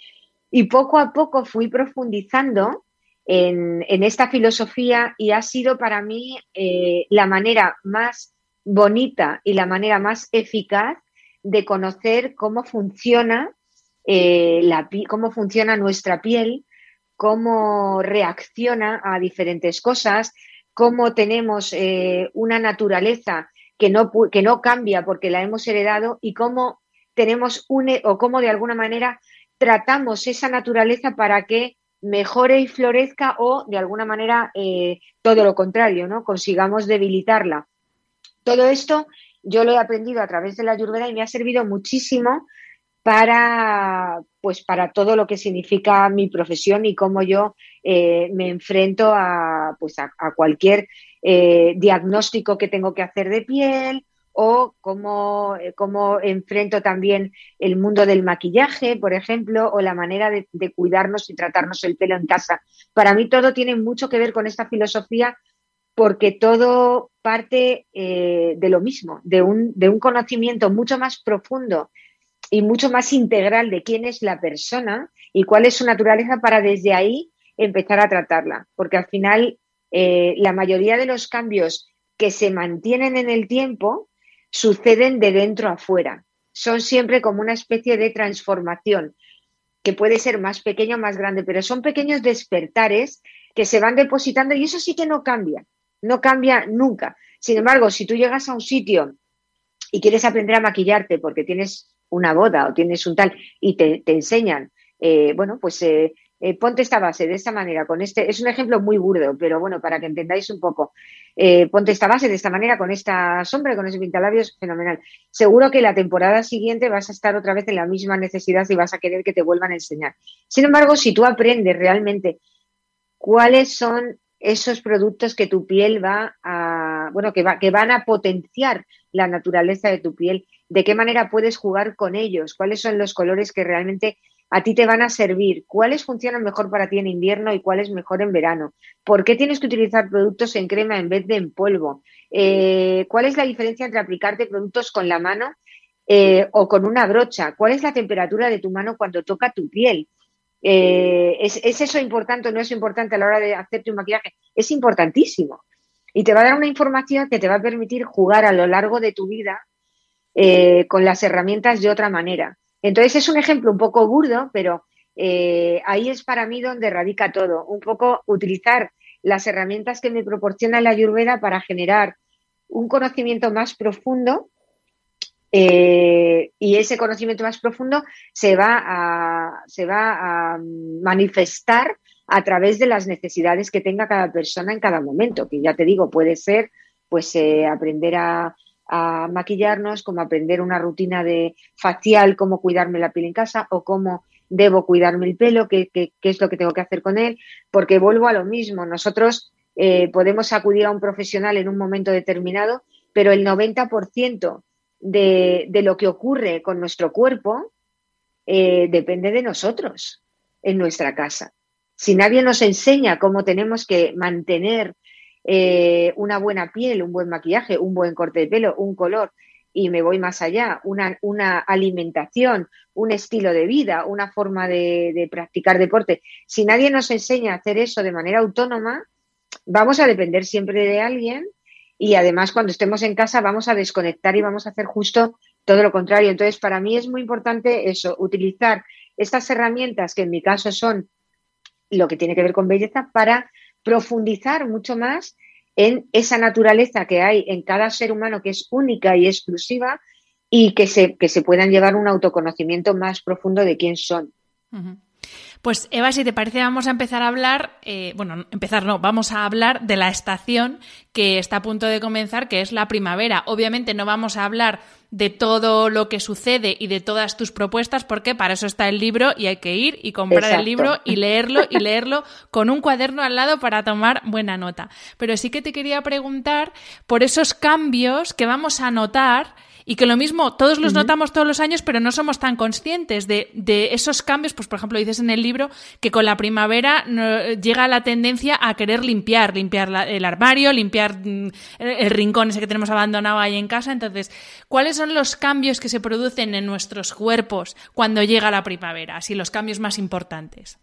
Y poco a poco fui profundizando en, esta filosofía y ha sido para mí eh, la manera más bonita y la manera más eficaz de conocer cómo funciona eh, la, cómo funciona nuestra piel, cómo reacciona a diferentes cosas, cómo tenemos eh, una naturaleza que no, que no cambia porque la hemos heredado y cómo tenemos un, o cómo de alguna manera tratamos esa naturaleza para que mejore y florezca o de alguna manera eh, todo lo contrario, ¿no? Consigamos debilitarla. Todo esto yo lo he aprendido a través de la ayurveda y me ha servido muchísimo para, pues, para todo lo que significa mi profesión y cómo yo eh, me enfrento a, pues, a, cualquier eh, diagnóstico que tengo que hacer de piel o cómo, eh, cómo, enfrento también el mundo del maquillaje, por ejemplo, o la manera de, cuidarnos y tratarnos el pelo en casa. Para mí todo tiene mucho que ver con esta filosofía porque todo parte de lo mismo, de un, de un conocimiento mucho más profundo y mucho más integral de quién es la persona y cuál es su naturaleza para desde ahí empezar a tratarla. Porque al final eh, la mayoría de los cambios que se mantienen en el tiempo suceden de dentro a fuera. Son siempre como una especie de transformación que puede ser más pequeño o más grande, pero son pequeños despertares que se van depositando y eso sí que no cambia, no cambia nunca. Sin embargo, si tú llegas a un sitio y quieres aprender a maquillarte porque tienes una boda o tienes un tal y te, enseñan, eh, bueno, pues eh, eh, ponte esta base de esta manera, con este, es un ejemplo muy burdo, pero bueno, para que entendáis un poco, ponte esta base de esta manera, con esta sombra, con ese pintalabios, fenomenal. Seguro que la temporada siguiente vas a estar otra vez en la misma necesidad y vas a querer que te vuelvan a enseñar. Sin embargo, si tú aprendes realmente cuáles son esos productos que tu piel va a, bueno, que, va, que van a potenciar la naturaleza de tu piel, de qué manera puedes jugar con ellos, cuáles son los colores que realmente a ti te van a servir, cuáles funcionan mejor para ti en invierno y cuáles mejor en verano, por qué tienes que utilizar productos en crema en vez de en polvo, eh, cuál es la diferencia entre aplicarte productos con la mano eh, o con una brocha, cuál es la temperatura de tu mano cuando toca tu piel. Eh, ¿es, ¿Es eso importante o no es importante a la hora de hacerte un maquillaje? Es importantísimo. Y te va a dar una información que te va a permitir jugar a lo largo de tu vida con las herramientas de otra manera. Entonces es un ejemplo un poco burdo, pero eh, ahí es para mí donde radica todo. Un poco utilizar las herramientas que me proporciona la Ayurveda para generar un conocimiento más profundo eh, y ese conocimiento más profundo se va a, se va a manifestar a través de las necesidades que tenga cada persona en cada momento, que ya te digo, puede ser pues aprender a, a maquillarnos, como aprender una rutina de facial, cómo cuidarme la piel en casa o cómo debo cuidarme el pelo, qué, qué, es lo que tengo que hacer con él, porque vuelvo a lo mismo. Nosotros eh, podemos acudir a un profesional en un momento determinado, pero el 90% de, de lo que ocurre con nuestro cuerpo eh, depende de nosotros en nuestra casa. Si nadie nos enseña cómo tenemos que mantener eh, una buena piel, un buen maquillaje, un buen corte de pelo, un color, y me voy más allá, una, una alimentación, un estilo de vida, una forma de, de, practicar deporte. Si nadie nos enseña a hacer eso de manera autónoma, vamos a depender siempre de alguien y además cuando estemos en casa vamos a desconectar y vamos a hacer justo todo lo contrario. Entonces, para mí es muy importante eso, utilizar estas herramientas que en mi caso son lo que tiene que ver con belleza para profundizar mucho más en esa naturaleza que hay en cada ser humano que es única y exclusiva y que se, que se puedan llevar un autoconocimiento más profundo de quién son. Pues Eva, si te parece, vamos a empezar a hablar, eh, bueno, empezar no, vamos a hablar de la estación que está a punto de comenzar, que es la primavera. Obviamente no vamos a hablar de todo lo que sucede y de todas tus propuestas, porque para eso está el libro y hay que ir y comprar el libro y leerlo y leerlo con un cuaderno al lado para tomar buena nota. Pero sí que te quería preguntar por esos cambios que vamos a notar y que lo mismo todos los notamos todos los años, pero no somos tan conscientes de, esos cambios. Pues, por ejemplo, dices en el libro que con la primavera llega la tendencia a querer limpiar, limpiar el armario, limpiar mm, el, rincón ese que tenemos abandonado ahí en casa. Entonces, ¿cuáles son los cambios que se producen en nuestros cuerpos cuando llega la primavera? Así, los cambios más importantes.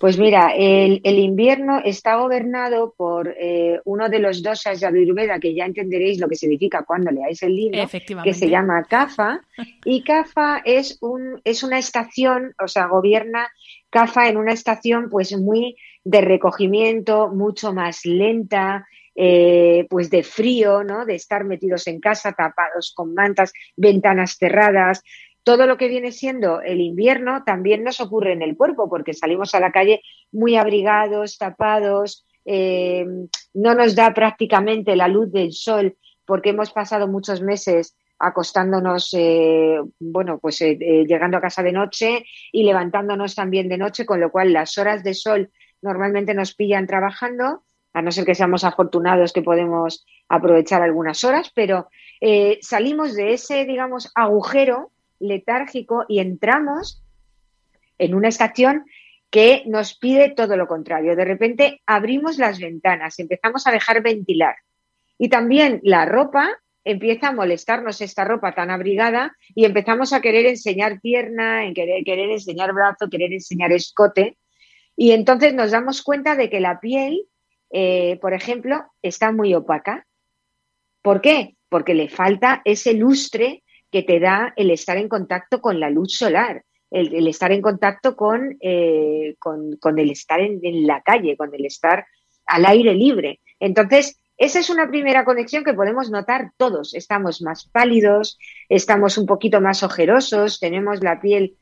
Pues mira, el, invierno está gobernado por eh, uno de los dosas de Ayurveda, que ya entenderéis lo que significa cuando leáis el libro, que se llama Kafa. Y Kafa es, un, es una estación, o sea, gobierna Kafa en una estación pues muy de recogimiento, mucho más lenta, eh, pues de frío, ¿no? De estar metidos en casa, tapados con mantas, ventanas cerradas, todo lo que viene siendo el invierno también nos ocurre en el cuerpo, porque salimos a la calle muy abrigados, tapados, eh, no nos da prácticamente la luz del sol, porque hemos pasado muchos meses acostándonos, eh, bueno, pues eh, llegando a casa de noche y levantándonos también de noche, con lo cual las horas de sol normalmente nos pillan trabajando, a no ser que seamos afortunados que podemos aprovechar algunas horas, pero salimos de ese, digamos, agujero letárgico y entramos en una estación que nos pide todo lo contrario. De repente abrimos las ventanas, empezamos a dejar ventilar. Y también la ropa empieza a molestarnos esta ropa tan abrigada y empezamos a querer enseñar pierna, en querer, querer enseñar brazo, querer enseñar escote. Y entonces nos damos cuenta de que la piel, eh, por ejemplo, está muy opaca. ¿Por qué? Porque le falta ese lustre que te da el estar en contacto con la luz solar, el, estar en contacto con, eh, con, el estar en, la calle, con el estar al aire libre. Entonces, esa es una primera conexión que podemos notar todos. Estamos más pálidos, estamos un poquito más ojerosos, tenemos la piel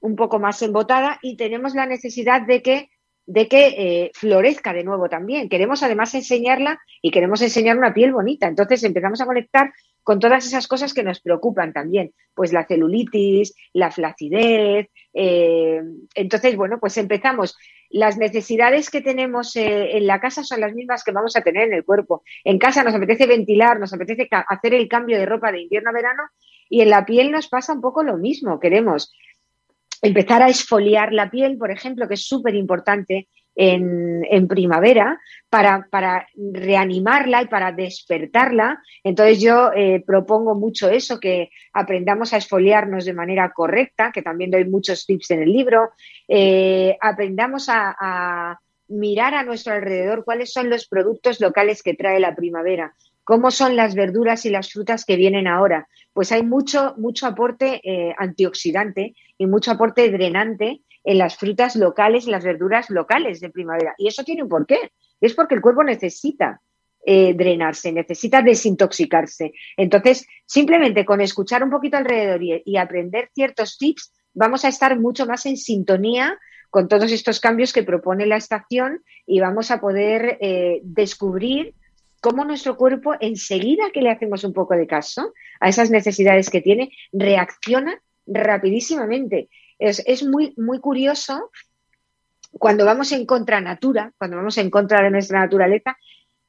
un poco más embotada y tenemos la necesidad de que de que eh, florezca de nuevo también. Queremos además enseñarla y queremos enseñar una piel bonita. Entonces empezamos a conectar con todas esas cosas que nos preocupan también, pues la celulitis, la flacidez. Eh, entonces, bueno, pues empezamos. Las necesidades que tenemos eh, en la casa son las mismas que vamos a tener en el cuerpo. En casa nos apetece ventilar, nos apetece hacer el cambio de ropa de invierno a verano y en la piel nos pasa un poco lo mismo. Queremos empezar a esfoliar la piel, por ejemplo, que es súper importante en, primavera, para, reanimarla y para despertarla. Entonces yo eh, propongo mucho eso, que aprendamos a esfoliarnos de manera correcta, que también doy muchos tips en el libro, eh, aprendamos a mirar a nuestro alrededor cuáles son los productos locales que trae la primavera, ¿Cómo son las verduras y las frutas que vienen ahora? Pues hay mucho, mucho aporte eh, antioxidante y mucho aporte drenante en las frutas locales y las verduras locales de primavera. Y eso tiene un porqué. Es porque el cuerpo necesita eh, drenarse, necesita desintoxicarse. Entonces, simplemente con escuchar un poquito alrededor y, aprender ciertos tips, vamos a estar mucho más en sintonía con todos estos cambios que propone la estación y vamos a poder eh, descubrir cómo nuestro cuerpo, enseguida que le hacemos un poco de caso a esas necesidades que tiene, reacciona rapidísimamente. Es, muy, muy curioso cuando vamos en contra natura, cuando vamos en contra de nuestra naturaleza,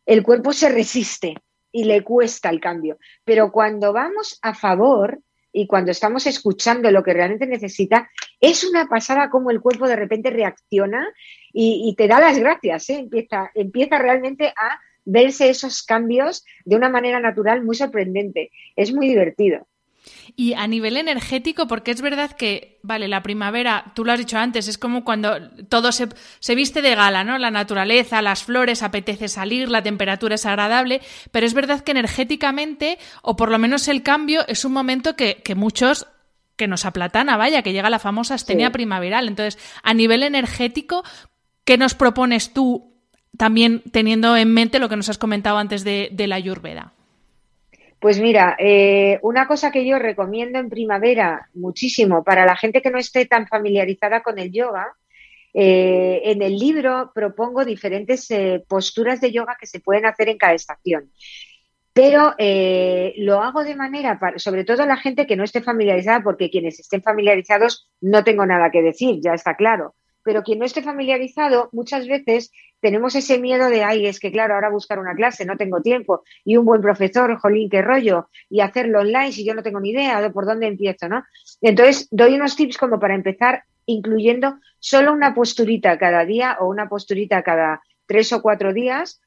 el cuerpo se resiste y le cuesta el cambio. Pero cuando vamos a favor y cuando estamos escuchando lo que realmente necesita, es una pasada como el cuerpo de repente reacciona y, te da las gracias, ¿eh? empieza, empieza realmente a verse esos cambios de una manera natural muy sorprendente. Es muy divertido. Y a nivel energético, porque es verdad que, vale, la primavera, tú lo has dicho antes, es como cuando todo se, se, viste de gala, ¿no? La naturaleza, las flores, apetece salir, la temperatura es agradable, pero es verdad que energéticamente, o por lo menos el cambio, es un momento que, que muchos que nos aplatana, vaya, que llega la famosa astenia primaveral. Entonces, a nivel energético, ¿qué nos propones tú también teniendo en mente lo que nos has comentado antes de, la Ayurveda? Pues mira, eh, una cosa que yo recomiendo en primavera muchísimo para la gente que no esté tan familiarizada con el yoga, eh, en el libro propongo diferentes eh, posturas de yoga que se pueden hacer en cada estación. Pero lo hago de manera, sobre todo la gente que no esté familiarizada, porque quienes estén familiarizados no tengo nada que decir, ya está claro pero quien no esté familiarizado, muchas veces tenemos ese miedo de, ay, es que claro, ahora buscar una clase, no tengo tiempo, y un buen profesor, jolín, qué rollo, y hacerlo online si yo no tengo ni idea de por dónde empiezo, ¿no? Entonces, doy unos tips como para empezar incluyendo solo una posturita cada día o una posturita cada tres o cuatro días,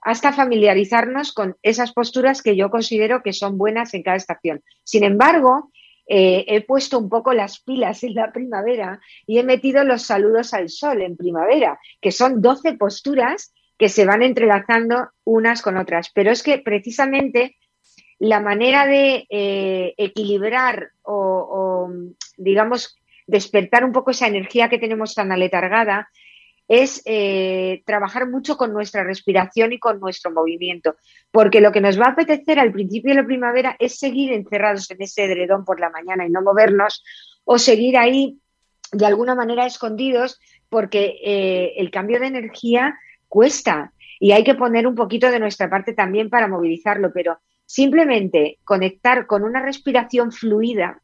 hasta familiarizarnos con esas posturas que yo considero que son buenas en cada estación. Sin embargo, eh, he puesto un poco las pilas en la primavera y he metido los saludos al sol en primavera, que son 12 posturas que se van entrelazando unas con otras. Pero es que precisamente la manera de eh, equilibrar o, digamos, despertar un poco esa energía que tenemos tan aletargada es eh, trabajar mucho con nuestra respiración y con nuestro movimiento, porque lo que nos va a apetecer al principio de la primavera es seguir encerrados en ese edredón por la mañana y no movernos, o seguir ahí de alguna manera escondidos, porque eh, el cambio de energía cuesta y hay que poner un poquito de nuestra parte también para movilizarlo, pero simplemente conectar con una respiración fluida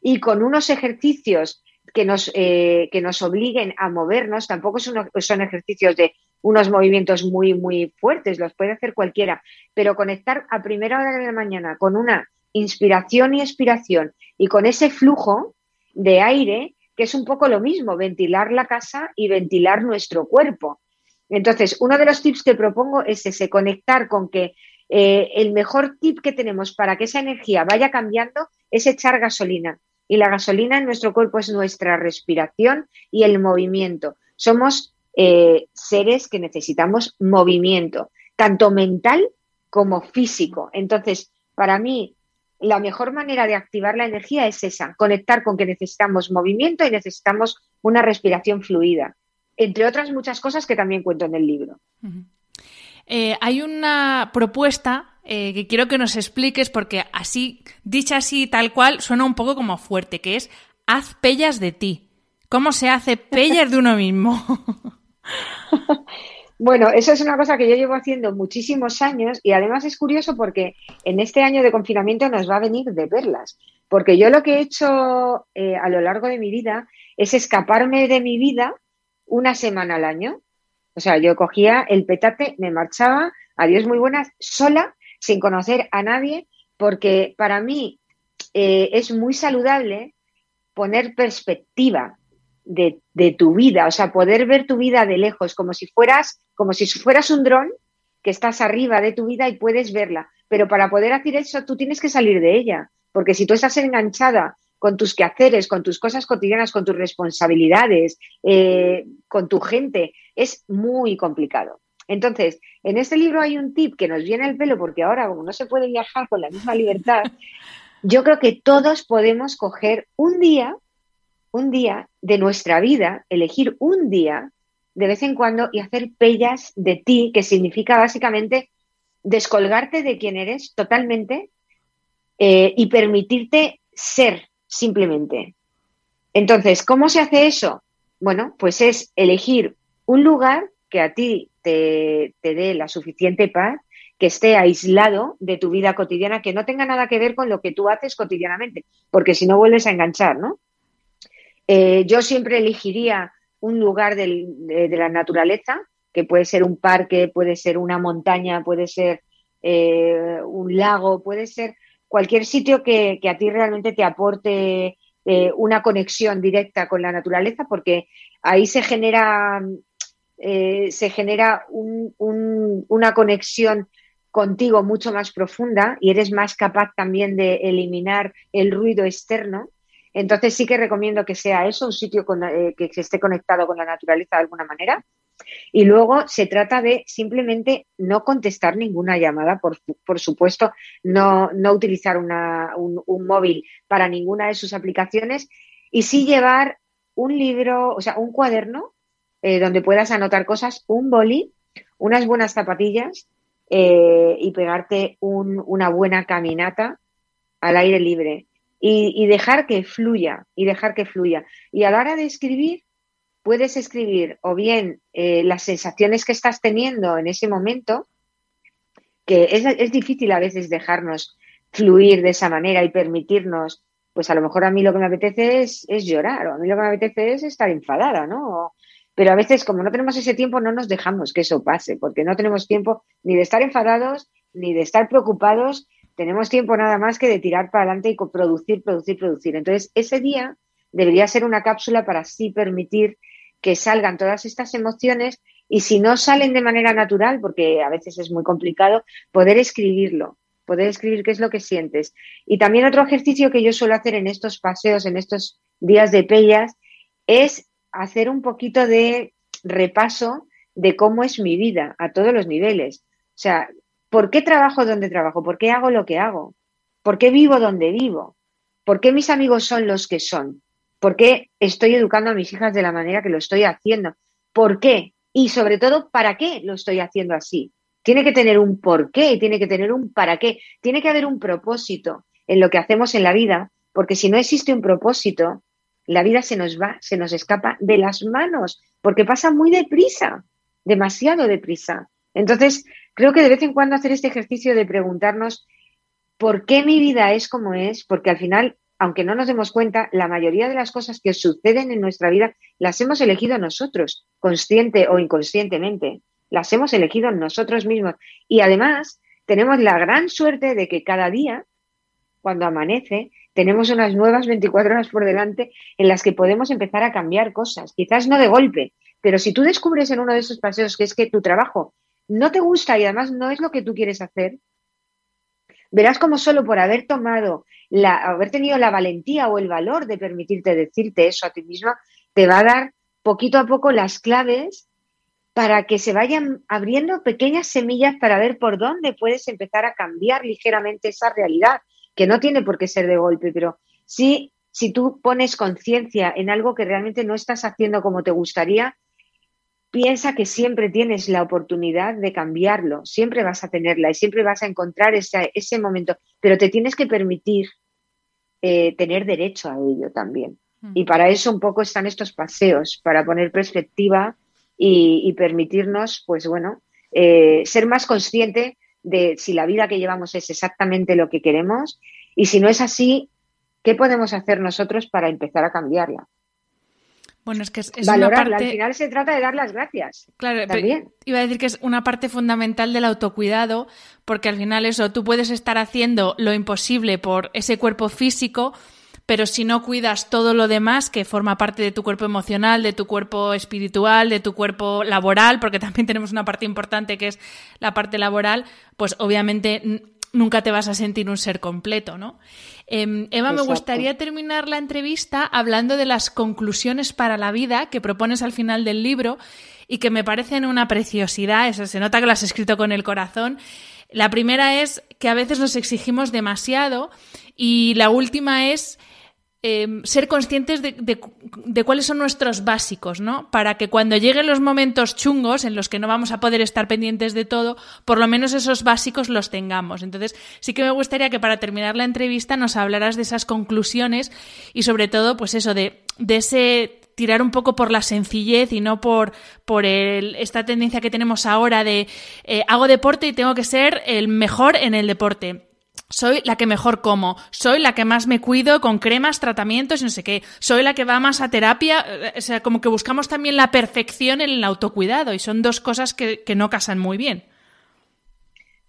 y con unos ejercicios que nos, eh, que nos obliguen a movernos, tampoco son, son ejercicios de unos movimientos muy, muy fuertes, los puede hacer cualquiera, pero conectar a primera hora de la mañana con una inspiración y expiración y con ese flujo de aire, que es un poco lo mismo, ventilar la casa y ventilar nuestro cuerpo. Entonces, uno de los tips que propongo es ese, conectar con que eh, el mejor tip que tenemos para que esa energía vaya cambiando es echar gasolina. Y la gasolina en nuestro cuerpo es nuestra respiración y el movimiento. Somos eh, seres que necesitamos movimiento, tanto mental como físico. Entonces, para mí, la mejor manera de activar la energía es esa, conectar con que necesitamos movimiento y necesitamos una respiración fluida, entre otras muchas cosas que también cuento en el libro. Eh, hay una propuesta eh, que quiero que nos expliques porque así, dicha así tal cual, suena un poco como fuerte, que es haz pellas de ti. ¿Cómo se hace pellas de uno mismo? Bueno, eso es una cosa que yo llevo haciendo muchísimos años y además es curioso porque en este año de confinamiento nos va a venir de perlas. Porque yo lo que he hecho eh, a lo largo de mi vida es escaparme de mi vida una semana al año. O sea, yo cogía el petate, me marchaba, adiós muy buenas, sola sin conocer a nadie, porque para mí eh, es muy saludable poner perspectiva de, tu vida, o sea, poder ver tu vida de lejos, como si fueras, como si fueras un dron que estás arriba de tu vida y puedes verla. Pero para poder hacer eso, tú tienes que salir de ella, porque si tú estás enganchada con tus quehaceres, con tus cosas cotidianas, con tus responsabilidades, eh, con tu gente, es muy complicado. Entonces, en este libro hay un tip que nos viene al pelo porque ahora, como no se puede viajar con la misma libertad, yo creo que todos podemos coger un día, un día de nuestra vida, elegir un día de vez en cuando y hacer pellas de ti, que significa básicamente descolgarte de quien eres totalmente eh, y permitirte ser simplemente. Entonces, ¿cómo se hace eso? Bueno, pues es elegir un lugar que a ti te, dé la suficiente paz, que esté aislado de tu vida cotidiana, que no tenga nada que ver con lo que tú haces cotidianamente, porque si no vuelves a enganchar, ¿no? Eh, yo siempre elegiría un lugar de, la naturaleza, que puede ser un parque, puede ser una montaña, puede ser eh, un lago, puede ser cualquier sitio que, a ti realmente te aporte eh, una conexión directa con la naturaleza, porque ahí se genera eh, se genera una conexión contigo mucho más profunda y eres más capaz también de eliminar el ruido externo. Entonces sí que recomiendo que sea eso, un sitio eh, que esté conectado con la naturaleza de alguna manera. Y luego se trata de simplemente no contestar ninguna llamada, por, supuesto, no, utilizar un, móvil para ninguna de sus aplicaciones y sí llevar un libro, o sea, un cuaderno eh, donde puedas anotar cosas, un boli, unas buenas zapatillas eh, y pegarte una buena caminata al aire libre y, dejar que fluya, y dejar que fluya. Y a la hora de escribir, puedes escribir o bien eh, las sensaciones que estás teniendo en ese momento, que es, difícil a veces dejarnos fluir de esa manera y permitirnos, pues a lo mejor a mí lo que me apetece es, llorar, o a mí lo que me apetece es estar enfadada, ¿no? Pero a veces como no tenemos ese tiempo no nos dejamos que eso pase, porque no tenemos tiempo ni de estar enfadados, ni de estar preocupados, tenemos tiempo nada más que de tirar para adelante y producir, producir, producir. Entonces, ese día debería ser una cápsula para así permitir que salgan todas estas emociones y si no salen de manera natural, porque a veces es muy complicado, poder escribirlo, poder escribir qué es lo que sientes. Y también otro ejercicio que yo suelo hacer en estos paseos, en estos días de pellas, es hacer un poquito de repaso de cómo es mi vida a todos los niveles. O sea, ¿por qué trabajo donde trabajo? ¿Por qué hago lo que hago? ¿Por qué vivo donde vivo? ¿Por qué mis amigos son los que son? ¿Por qué estoy educando a mis hijas de la manera que lo estoy haciendo? ¿Por qué? Y sobre todo, ¿para qué lo estoy haciendo así? Tiene que tener un por qué, tiene que tener un para qué, tiene que haber un propósito en lo que hacemos en la vida, porque si no existe un propósito, la vida se nos va, se nos escapa de las manos, porque pasa muy deprisa, demasiado deprisa. Entonces, creo que de vez en cuando hacer este ejercicio de preguntarnos por qué mi vida es como es, porque al final aunque no nos demos cuenta, la mayoría de las cosas que suceden en nuestra vida las hemos elegido nosotros, consciente o inconscientemente. Las hemos elegido nosotros mismos. Y además, tenemos la gran suerte de que cada día, cuando amanece, tenemos unas nuevas 24 horas por delante en las que podemos empezar a cambiar cosas. Quizás no de golpe, pero si tú descubres en uno de esos paseos que es que tu trabajo no te gusta y además no es lo que tú quieres hacer, verás como solo por haber tomado haber tenido la valentía o el valor de permitirte decirte eso a ti misma, te va a dar poquito a poco las claves para que se vayan abriendo pequeñas semillas para ver por dónde puedes empezar a cambiar ligeramente esa realidad, que no tiene por qué ser de golpe, pero sí, si tú pones conciencia en algo que realmente no estás haciendo como te gustaría, piensa que siempre tienes la oportunidad de cambiarlo, siempre vas a tenerla y siempre vas a encontrar ese, ese momento, pero te tienes que permitir eh, tener derecho a ello también. Mm. Y para eso un poco están estos paseos, para poner perspectiva y, permitirnos, pues bueno, eh, ser más consciente de si la vida que llevamos es exactamente lo que queremos y si no es así, ¿qué podemos hacer nosotros para empezar a cambiarla? Bueno, es que es, Valorarla. Al final se trata de dar las gracias. Claro, también. iba a decir que es una parte fundamental del autocuidado, porque al final eso, tú puedes estar haciendo lo imposible por ese cuerpo físico, pero si no cuidas todo lo demás que forma parte de tu cuerpo emocional, de tu cuerpo espiritual, de tu cuerpo laboral, porque también tenemos una parte importante que es la parte laboral, pues obviamente nunca te vas a sentir un ser completo, ¿no? Em, Eva, me gustaría terminar la entrevista hablando de las conclusiones para la vida que propones al final del libro y que me parecen una preciosidad, eso se nota que lo has escrito con el corazón. La primera es que a veces nos exigimos demasiado y la última es Em, ser conscientes de, cuáles son nuestros básicos, ¿no? Para que cuando lleguen los momentos chungos en los que no vamos a poder estar pendientes de todo, por lo menos esos básicos los tengamos. Entonces, sí que me gustaría que para terminar la entrevista nos hablaras de esas conclusiones y sobre todo, pues eso, de, ese tirar un poco por la sencillez y no por, por esta tendencia que tenemos ahora de eh, hago deporte y tengo que ser el mejor en el deporte soy la que mejor como, soy la que más me cuido con cremas, tratamientos y no sé qué, soy la que va más a terapia, eh, o sea, como que buscamos también la perfección en el autocuidado y son dos cosas que, no casan muy bien.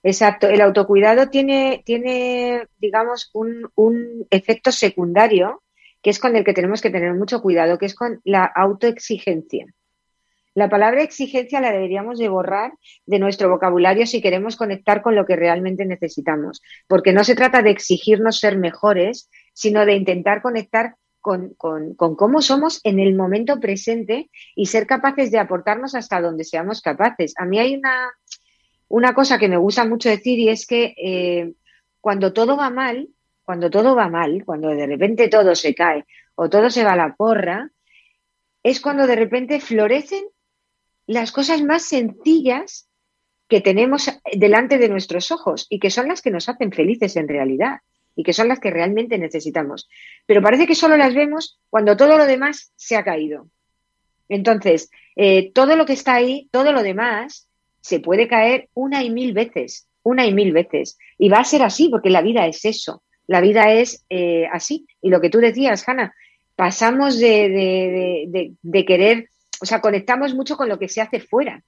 Exacto, el autocuidado tiene, tiene digamos, un, un efecto secundario que es con el que tenemos que tener mucho cuidado, que es con la autoexigencia. La palabra exigencia la deberíamos de borrar de nuestro vocabulario si queremos conectar con lo que realmente necesitamos, porque no se trata de exigirnos ser mejores, sino de intentar conectar con, cómo somos en el momento presente y ser capaces de aportarnos hasta donde seamos capaces. A mí hay una, una cosa que me gusta mucho decir y es que eh, cuando todo va mal, cuando todo va mal, cuando de repente todo se cae o todo se va a la porra, es cuando de repente florecen las cosas más sencillas que tenemos delante de nuestros ojos y que son las que nos hacen felices en realidad y que son las que realmente necesitamos. Pero parece que solo las vemos cuando todo lo demás se ha caído. Entonces, eh, todo lo que está ahí, todo lo demás, se puede caer una y mil veces, una y mil veces. Y va a ser así porque la vida es eso. La vida es eh, así. Y lo que tú decías, Hanna, pasamos de, querer o sea, conectamos mucho con lo que se hace fuera.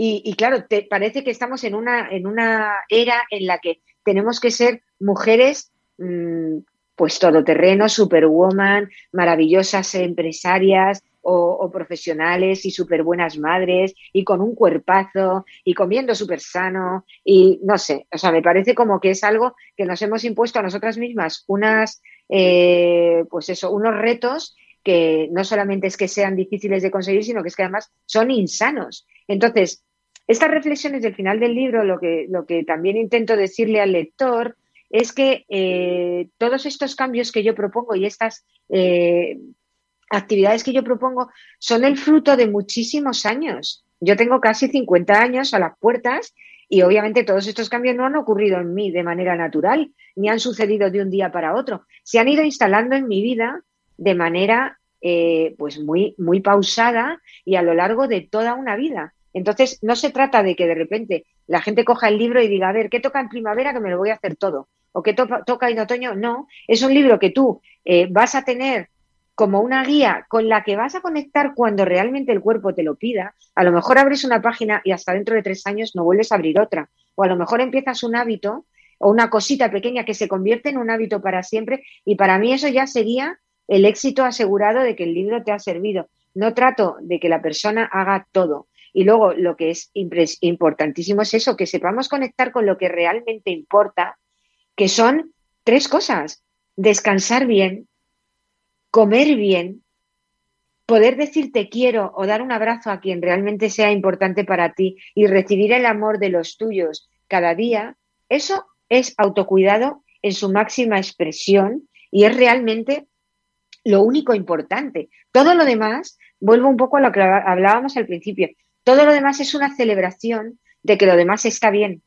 Y, claro, te parece que estamos en una, en una era en la que tenemos que ser mujeres, mmm, pues todoterreno, superwoman, maravillosas empresarias o, profesionales y súper buenas madres y con un cuerpazo y comiendo súper sano y no sé, o sea, me parece como que es algo que nos hemos impuesto a nosotras mismas, unas, eh, pues eso, unos retos que no solamente es que sean difíciles de conseguir, sino que es que además son insanos. Entonces, estas reflexiones del final del libro, lo que, lo que también intento decirle al lector es que eh, todos estos cambios que yo propongo y estas eh, actividades que yo propongo son el fruto de muchísimos años. Yo tengo casi 50 años a las puertas y obviamente todos estos cambios no han ocurrido en mí de manera natural, ni han sucedido de un día para otro. Se han ido instalando en mi vida de manera eh, pues muy, muy pausada y a lo largo de toda una vida. Entonces, no se trata de que de repente la gente coja el libro y diga, a ver, ¿qué toca en primavera que me lo voy a hacer todo? ¿O qué toca en otoño? No, es un libro que tú eh, vas a tener como una guía con la que vas a conectar cuando realmente el cuerpo te lo pida. A lo mejor abres una página y hasta dentro de tres años no vuelves a abrir otra. O a lo mejor empiezas un hábito o una cosita pequeña que se convierte en un hábito para siempre. Y para mí eso ya sería el éxito asegurado de que el libro te ha servido. No trato de que la persona haga todo. Y luego lo que es importantísimo es eso, que sepamos conectar con lo que realmente importa, que son tres cosas. Descansar bien, comer bien, poder decir te quiero o dar un abrazo a quien realmente sea importante para ti y recibir el amor de los tuyos cada día, eso es autocuidado en su máxima expresión y es realmente lo único importante. Todo lo demás, vuelvo un poco a lo que hablábamos al principio, todo lo demás es una celebración de que lo demás está bien.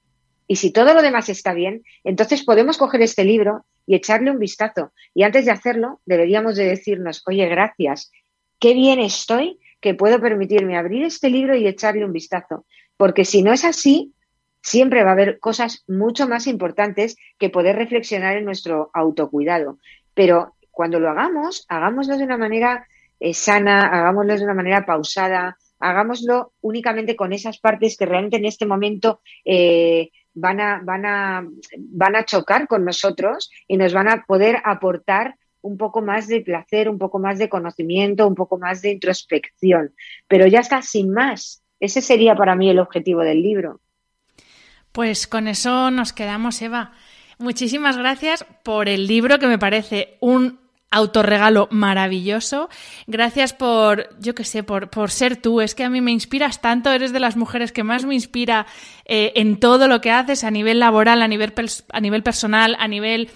Y si todo lo demás está bien, entonces podemos coger este libro y echarle un vistazo. Y antes de hacerlo, deberíamos de decirnos, oye, gracias, qué bien estoy que puedo permitirme abrir este libro y echarle un vistazo. Porque si no es así, siempre va a haber cosas mucho más importantes que poder reflexionar en nuestro autocuidado. Pero cuando lo hagamos, hagámoslo de una manera eh, sana, hagámoslo de una manera pausada, hagámoslo únicamente con esas partes que realmente en este momento eh, van, a, van, a, van a chocar con nosotros y nos van a poder aportar un poco más de placer, un poco más de conocimiento, un poco más de introspección. Pero ya está, sin más. Ese sería para mí el objetivo del libro. Pues con eso nos quedamos, Eva. Muchísimas gracias por el libro que me parece un autorregalo maravilloso. Gracias por, yo qué sé, por, por ser tú. Es que a mí me inspiras tanto, eres de las mujeres que más me inspira eh, en todo lo que haces a nivel laboral, a nivel, a nivel personal, a nivel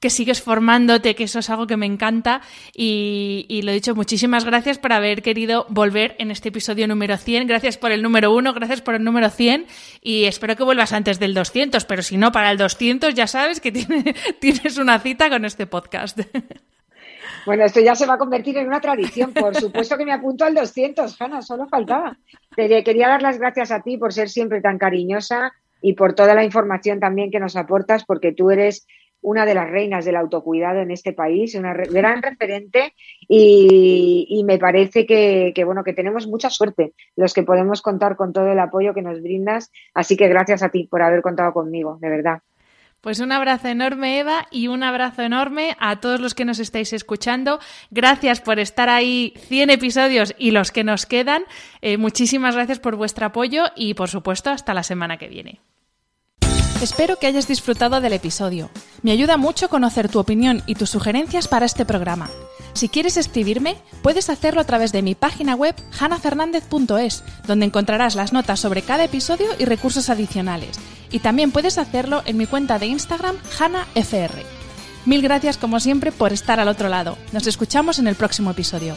que sigues formándote, que eso es algo que me encanta. Y, y, lo dicho, muchísimas gracias por haber querido volver en este episodio número 100. Gracias por el número 1, gracias por el número 100. Y espero que vuelvas antes del 200, pero si no, para el 200 ya sabes que tienes una cita con este podcast. Bueno, esto ya se va a convertir en una tradición. Por supuesto que me apunto al 200, Hanna, solo faltaba. quería dar las gracias a ti por ser siempre tan cariñosa y por toda la información también que nos aportas, porque tú eres una de las reinas del autocuidado en este país, una gran referente y, me parece que, que, bueno que tenemos mucha suerte los que podemos contar con todo el apoyo que nos brindas. Así que gracias a ti por haber contado conmigo, de verdad. Pues un abrazo enorme, Eva, y un abrazo enorme a todos los que nos estáis escuchando. Gracias por estar ahí 100 episodios y los que nos quedan. Eh, muchísimas gracias por vuestro apoyo y, por supuesto, hasta la semana que viene. Espero que hayas disfrutado del episodio. Me ayuda mucho conocer tu opinión y tus sugerencias para este programa. Si quieres escribirme, puedes hacerlo a través de mi página web hanafernandez.es, donde encontrarás las notas sobre cada episodio y recursos adicionales. Y también puedes hacerlo en mi cuenta de Instagram hanafr. Mil gracias como siempre por estar al otro lado. Nos escuchamos en el próximo episodio.